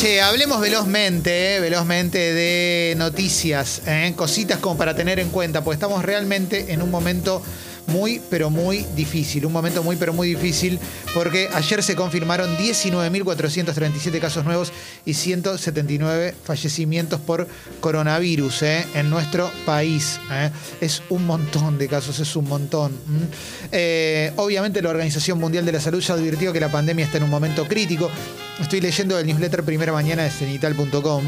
Che, hablemos velozmente, eh, velozmente de noticias, eh, cositas como para tener en cuenta, porque estamos realmente en un momento muy, pero muy difícil. Un momento muy, pero muy difícil, porque ayer se confirmaron 19.437 casos nuevos y 179 fallecimientos por coronavirus eh, en nuestro país. eh. Es un montón de casos, es un montón. Eh, obviamente la Organización Mundial de la Salud ya advirtió que la pandemia está en un momento crítico. Estoy leyendo el newsletter Primera Mañana de cenital.com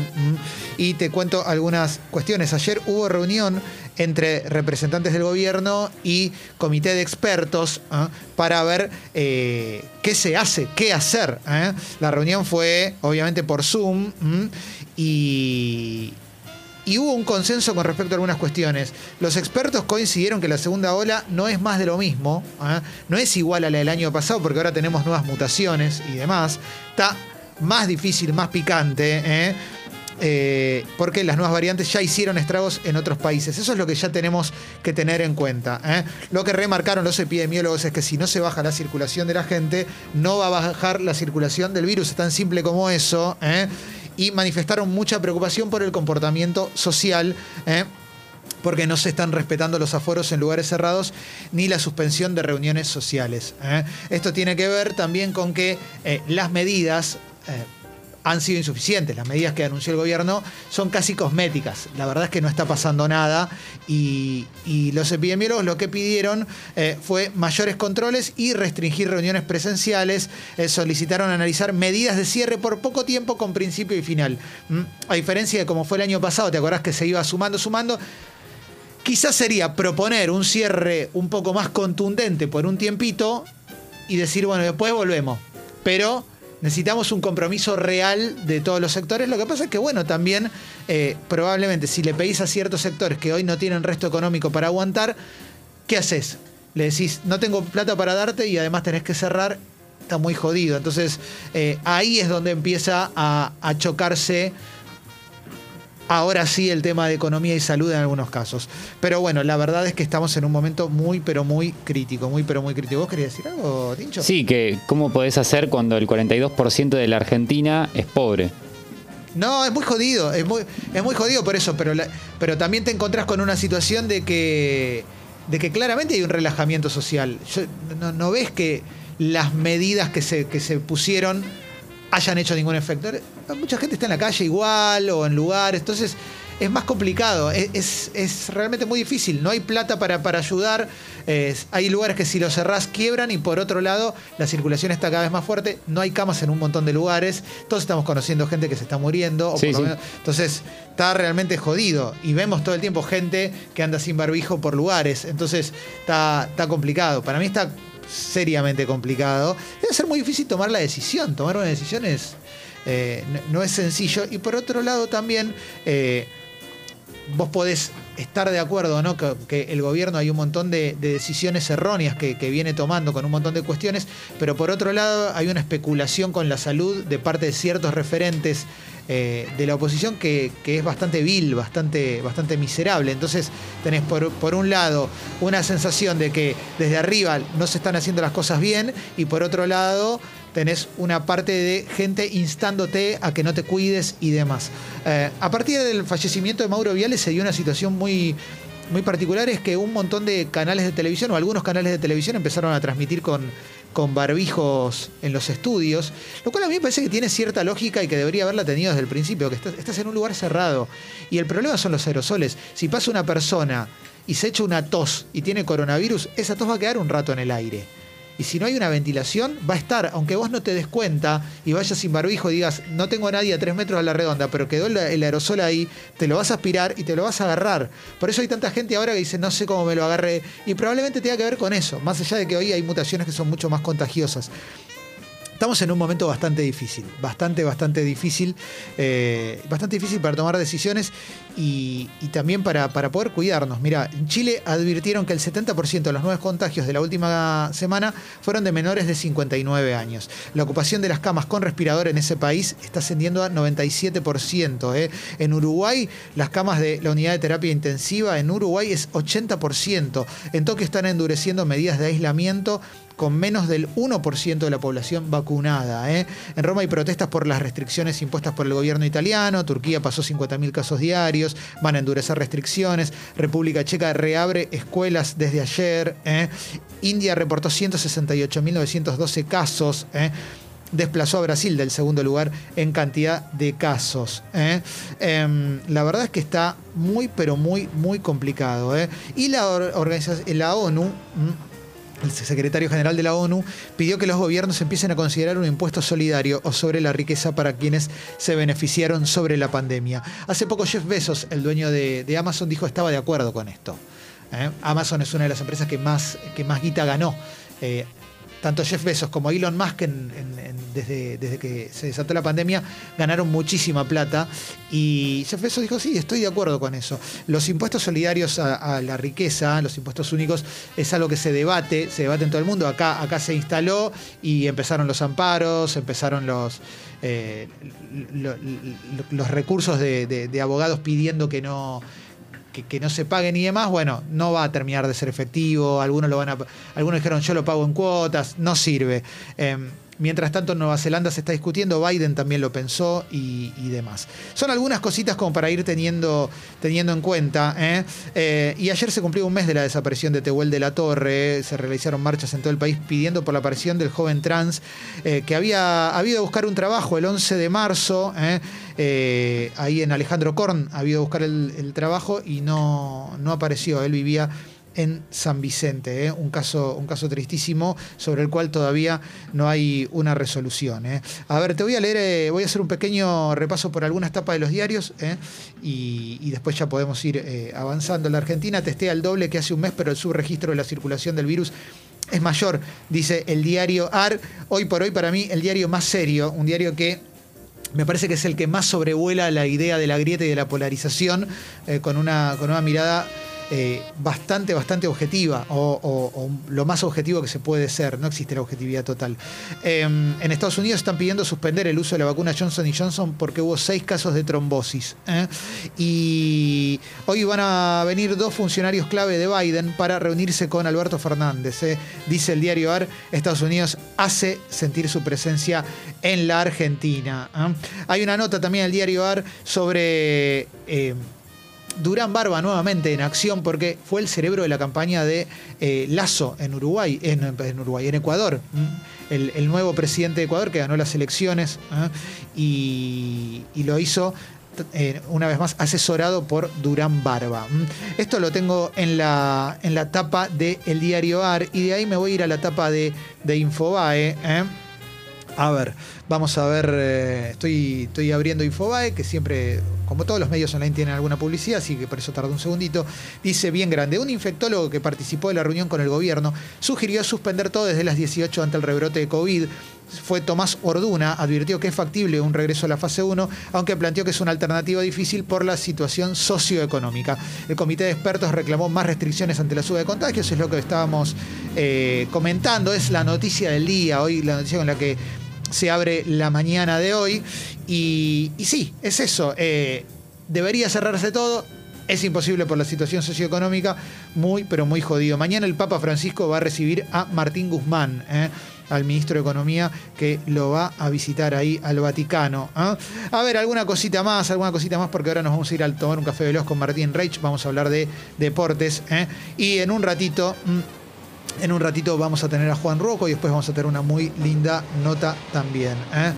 y te cuento algunas cuestiones. Ayer hubo reunión entre representantes del gobierno y comité de expertos ¿ah? para ver eh, qué se hace, qué hacer. ¿eh? La reunión fue obviamente por Zoom y, y hubo un consenso con respecto a algunas cuestiones. Los expertos coincidieron que la segunda ola no es más de lo mismo, ¿ah? no es igual a la del año pasado porque ahora tenemos nuevas mutaciones y demás. Está más difícil, más picante. ¿eh? Eh, porque las nuevas variantes ya hicieron estragos en otros países. Eso es lo que ya tenemos que tener en cuenta. ¿eh? Lo que remarcaron los epidemiólogos es que si no se baja la circulación de la gente, no va a bajar la circulación del virus. Es tan simple como eso. ¿eh? Y manifestaron mucha preocupación por el comportamiento social. porque no se están respetando los aforos en lugares cerrados ni la suspensión de reuniones sociales. Esto tiene que ver también con que las medidas han sido insuficientes. Las medidas que anunció el gobierno son casi cosméticas. La verdad es que no está pasando nada y, y los epidemiólogos lo que pidieron eh, fue mayores controles y restringir reuniones presenciales. Eh, solicitaron analizar medidas de cierre por poco tiempo con principio y final. ¿Mm? A diferencia de como fue el año pasado, ¿te acordás que se iba sumando, sumando? Quizás sería proponer un cierre un poco más contundente por un tiempito y decir, bueno, después volvemos. Pero necesitamos un compromiso real de todos los sectores. Lo que pasa es que, bueno, también eh, probablemente si le pedís a ciertos sectores que hoy no tienen resto económico para aguantar, ¿qué haces? Le decís, no tengo plata para darte y además tenés que cerrar, está muy jodido. Entonces, eh, ahí es donde empieza a, a chocarse ahora sí el tema de economía y salud en algunos casos. Pero bueno, la verdad es que estamos en un momento muy, pero muy crítico, muy, pero muy crítico. ¿Vos querías decir algo, Tincho? Sí, que cómo podés hacer cuando el 42% de la Argentina es pobre. No, es muy jodido, es muy, es muy jodido por eso, pero, la- pero también te encontrás con una situación de que, de que claramente hay un relajamiento social. Yo- no, no ves que las medidas que se, que se pusieron hayan hecho ningún efecto. Mucha gente está en la calle igual o en lugares, entonces es más complicado, es, es- es realmente muy difícil, no hay plata para, para ayudar, hay lugares que si los cerrás quiebran y por otro lado la circulación está cada vez más fuerte, no hay camas en un montón de lugares, todos estamos conociendo gente que se está muriendo, o Sí, por lo sí. menos- entonces está realmente jodido y vemos todo el tiempo gente que anda sin barbijo por lugares, entonces está, está complicado, para mí está seriamente complicado, debe ser muy difícil tomar la decisión, tomar una decisión es... eh, no, es sencillo. Y por otro lado también eh, vos podés estar de acuerdo no que, el gobierno hay un montón de, de decisiones erróneas que viene tomando con un montón de cuestiones, pero por otro lado hay una especulación con la salud de parte de ciertos referentes eh, de la oposición que, que es bastante vil, bastante, bastante miserable. Entonces tenés por, por un lado una sensación de que desde arriba no se están haciendo las cosas bien y por otro lado tenés una parte de gente instándote a que no te cuides y demás. Eh, a partir del fallecimiento de Mauro Viales se dio una situación muy, muy particular, es que un montón de canales de televisión o algunos canales de televisión empezaron a transmitir con, con barbijos en los estudios, lo cual a mí me parece que tiene cierta lógica y que debería haberla tenido desde el principio, que estás, estás en un lugar cerrado y el problema son los aerosoles. Si pasa una persona y se echa una tos y tiene coronavirus, esa tos va a quedar un rato en el aire. Y si no hay una ventilación, va a estar, aunque vos no te des cuenta y vayas sin barbijo y digas, no tengo a nadie a tres metros a la redonda, pero quedó el, el aerosol ahí, te lo vas a aspirar y te lo vas a agarrar. Por eso hay tanta gente ahora que dice, no sé cómo me lo agarré. Y probablemente tenga que ver con eso, más allá de que hoy hay mutaciones que son mucho más contagiosas. Estamos en un momento bastante difícil, bastante, bastante difícil, eh, bastante difícil para tomar decisiones y, también para, para poder cuidarnos. Mira, en Chile advirtieron que el 70% de los nuevos contagios de la última semana fueron de menores de 59 años. La ocupación de las camas con respirador en ese país está ascendiendo a 97%. ¿eh? En Uruguay, las camas de la unidad de terapia intensiva en Uruguay es 80%. En Tokio están endureciendo medidas de aislamiento con menos del 1% de la población vacunada. ¿eh? En Roma hay protestas por las restricciones impuestas por el gobierno italiano, Turquía pasó 50.000 casos diarios, van a endurecer restricciones, República Checa reabre escuelas desde ayer, ¿eh? India reportó 168.912 casos. ¿eh? desplazó a Brasil del segundo lugar en cantidad de casos. Em, la verdad es que está muy, pero muy, muy complicado. Y la, organización, la ONU... El secretario general de la ONU pidió que los gobiernos empiecen a considerar un impuesto solidario o sobre la riqueza para quienes se beneficiaron sobre la pandemia. Hace poco Jeff Bezos, el dueño de, Amazon, dijo estaba de acuerdo con esto. ¿eh? Amazon es una de las empresas que más, que más guita ganó tanto Jeff Bezos como Elon Musk desde, desde, que se desató la pandemia ganaron muchísima plata y Jeff Bezos dijo, sí, estoy de acuerdo con eso. Los impuestos solidarios a, la riqueza, los impuestos únicos, es algo que se debate, se debate en todo el mundo. Acá, acá se instaló y empezaron los amparos, empezaron los, eh, los recursos de abogados pidiendo que no que, no se paguen y demás, bueno, no va a terminar de ser efectivo. Algunos lo van a, algunos dijeron yo lo pago en cuotas, no sirve. Em, Mientras tanto, en Nueva Zelanda se está discutiendo, Biden también lo pensó y, demás. Son algunas cositas como para ir teniendo, teniendo en cuenta. ¿eh? Eh, y ayer se cumplió un mes de la desaparición de Tehuel de la Torre. Se realizaron marchas en todo el país pidiendo por la aparición del joven trans eh, que había habido a buscar un trabajo el 11 de marzo. Ahí en Alejandro Korn ha habido a buscar el, trabajo y no, no apareció. Él vivía en San Vicente, ¿eh? un, caso, un caso tristísimo sobre el cual todavía no hay una resolución. ¿eh? A ver, te voy a leer, eh, voy a hacer un pequeño repaso por algunas tapas de los diarios y, y, después ya podemos ir avanzando. La Argentina testea el doble que hace un mes, pero el subregistro de la circulación del virus es mayor, dice el diario AR. Hoy por hoy para mí el diario más serio, un diario que me parece que es el que más sobrevuela la idea de la grieta y de la polarización, con, una, con una mirada eh, bastante, bastante objetiva, o, lo más objetivo que se puede ser, no existe la objetividad total. Em, en Estados Unidos están pidiendo suspender el uso de la vacuna Johnson Johnson porque hubo seis casos de trombosis. ¿eh? Y hoy van a venir dos funcionarios clave de Biden para reunirse con Alberto Fernández. ¿eh? Dice el diario AR, Estados Unidos hace sentir su presencia en la Argentina. Hay una nota también en el diario AR sobre Durán Barba nuevamente en acción porque fue el cerebro de la campaña de eh, Lazo en Uruguay, en, Uruguay, en Ecuador. El, nuevo presidente de Ecuador que ganó las elecciones ¿eh? y, lo hizo eh, una vez más asesorado por Durán Barba. Esto lo tengo en la, en la tapa del diario AR y de ahí me voy a ir a la tapa de, de Infobae. A ver, vamos a ver, estoy, estoy abriendo Infobae, que siempre como todos los medios online tienen alguna publicidad, así que por eso tardó un segundito, dice bien grande, un infectólogo que participó de la reunión con el gobierno sugirió suspender todo desde las 18 ante el rebrote de COVID. Fue Tomás Orduna, advirtió que es factible un regreso a la fase 1, aunque planteó que es una alternativa difícil por la situación socioeconómica. El comité de expertos reclamó más restricciones ante la suba de contagios, es lo que estábamos eh, comentando, es la noticia del día, hoy la noticia con la que se abre la mañana de hoy. Y, sí, es eso. Eh, debería cerrarse todo. Es imposible por la situación socioeconómica, muy, pero muy jodido. Mañana el Papa Francisco va a recibir a Martín Guzmán, eh, al ministro de Economía, que lo va a visitar ahí al Vaticano. Eh. A ver, alguna cosita más, alguna cosita más, porque ahora nos vamos a ir a tomar un café veloz con Martín Reich. Vamos a hablar de deportes. Y en un ratito. Mm, en un ratito vamos a tener a Juan Rocco y después vamos a tener una muy linda nota también. ¿eh?